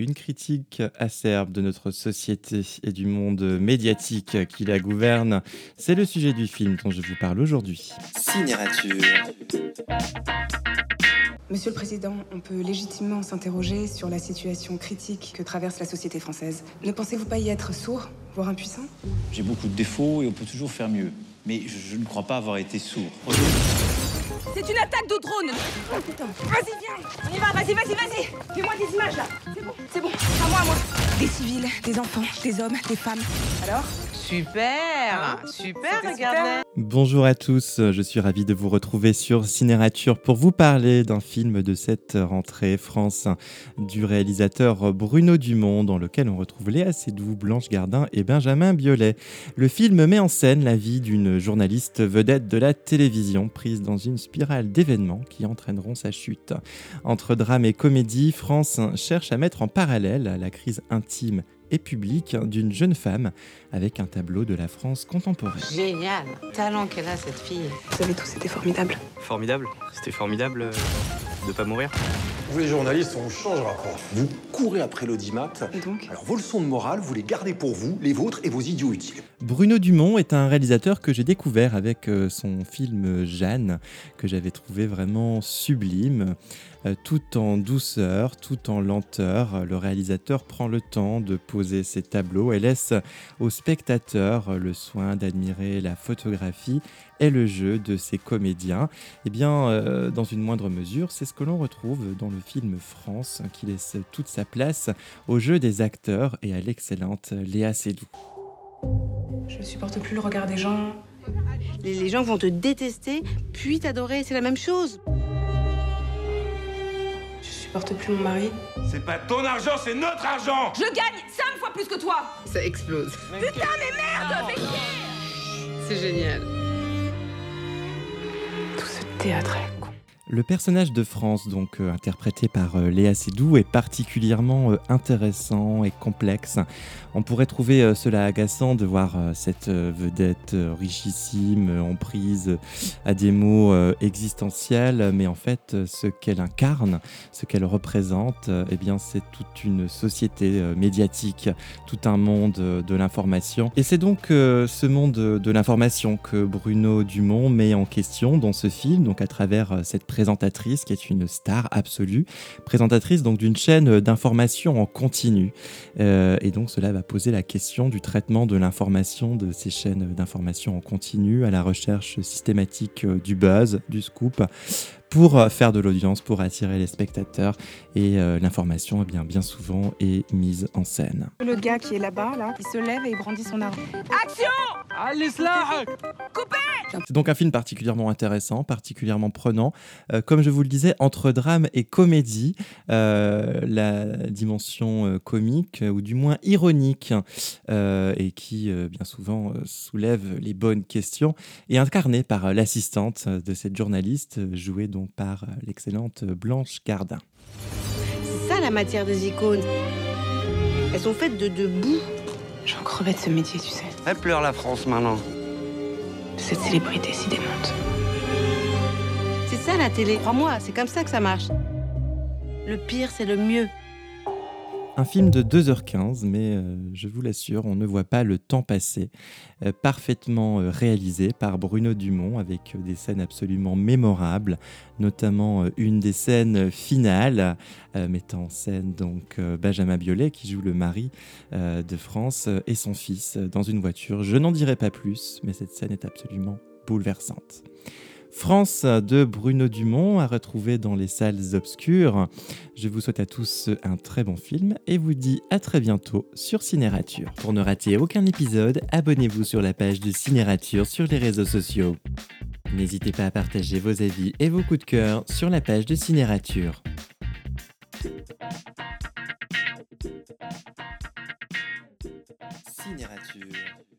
une critique acerbe de notre société et du monde médiatique qui la gouverne. C'est le sujet du film dont je vous parle aujourd'hui. Cinérature. Monsieur le Président, on peut légitimement s'interroger sur la situation critique que traverse la société française. Ne pensez-vous pas y être sourd, voire impuissant? J'ai beaucoup de défauts et on peut toujours faire mieux. Mais je, je ne crois pas avoir été sourd. C'est une attaque de drone. Oh Vas-y, viens. On y va, vas-y, vas-y, vas-y. Fais-moi des images, là. C'est bon, c'est bon, à moi, à moi. Des civils, des enfants, des hommes, des femmes. Alors? Super Super, C'était regarde Bonjour à tous, je suis ravi de vous retrouver sur Cinérature pour vous parler d'un film de cette rentrée France du réalisateur Bruno Dumont dans lequel on retrouve Léa Seydoux, Blanche Gardin et Benjamin Biolay. Le film met en scène la vie d'une journaliste vedette de la télévision prise dans une spirale d'événements qui entraîneront sa chute. Entre drame et comédie, France cherche à mettre en parallèle la crise intime et publique d'une jeune femme avec un tableau de la France contemporaine. Génial Talent qu'elle a, cette fille. Vous avez tous été formidables. Formidable. C'était formidable euh, de pas mourir. Vous les journalistes, on changera pas. Vous courez après l'audimat. Donc Alors vos leçons de morale, vous les gardez pour vous, les vôtres et vos idiots utiles. Bruno Dumont est un réalisateur que j'ai découvert avec euh, son film Jeanne, que j'avais trouvé vraiment sublime. Euh, Tout en douceur, tout en lenteur, le réalisateur prend le temps de poser ses tableaux et laisse au spectateur le soin d'admirer la photographie et le jeu de ses comédiens. Eh bien, euh, dans une moindre mesure, c'est ce que l'on retrouve dans le film France, qui laisse toute sa place au jeu des acteurs et à l'excellente Léa Seydoux. Je supporte plus le regard des gens. Les, les gens vont te détester, puis t'adorer. C'est la même chose. Je supporte plus mon mari. C'est pas ton argent, c'est notre argent Je gagne 5 fois plus que toi Ça explose. Putain, mais merde fais C'est génial. Tout ce théâtre est. Le personnage de France, donc euh, interprété par euh, Léa Seydoux, est particulièrement euh, intéressant et complexe. On pourrait trouver cela agaçant de voir cette vedette richissime, en prise euh, à des mots existentiels, mais en fait, ce qu'elle incarne, ce qu'elle représente, eh bien, c'est toute une société médiatique, tout un monde de l'information. Et c'est donc ce monde de l'information que Bruno Dumont met en question dans ce film, donc à travers cette présentatrice qui est une star absolue, présentatrice donc d'une chaîne d'information en continu. Euh, et donc cela va poser la question du traitement de l'information de ces chaînes d'information en continu à la recherche systématique euh, du buzz, du scoop pour euh, faire de l'audience, pour attirer les spectateurs et euh, l'information eh bien bien souvent est mise en scène. Le gars qui est là-bas, là, il se lève et il brandit son arme. Action C'est donc un film particulièrement intéressant, particulièrement prenant. Euh, comme je vous le disais, entre drame et comédie, euh, la dimension euh, comique, ou du moins ironique, euh, et qui euh, bien souvent euh, soulève les bonnes questions, est incarnée par euh, l'assistante de cette journaliste, jouée donc par euh, l'excellente Blanche Gardin. C'est ça la matière des icônes. Elles sont faites de, de boue. J'en crevais de ce métier, tu sais. Elle pleure la France maintenant. Cette célébrité si démente. C'est ça la télé. Crois-moi, c'est comme ça que ça marche. Le pire, c'est le mieux. Un film de 2h15, mais euh, je vous l'assure, on ne voit pas le temps passer. Euh, parfaitement euh, réalisé par Bruno Dumont avec des scènes absolument mémorables, notamment une des scènes finales mettant en scène donc Benjamin Biolay qui joue le mari de France et son fils dans une voiture. Je n'en dirai pas plus, mais cette scène est absolument bouleversante. France de Bruno Dumont à retrouver dans les salles obscures. Je vous souhaite à tous un très bon film et vous dis à très bientôt sur Cinérature. Pour ne rater aucun épisode, abonnez-vous sur la page de Cinérature sur les réseaux sociaux. N'hésitez pas à partager vos avis et vos coups de cœur sur la page de Cinérature. Cinérature.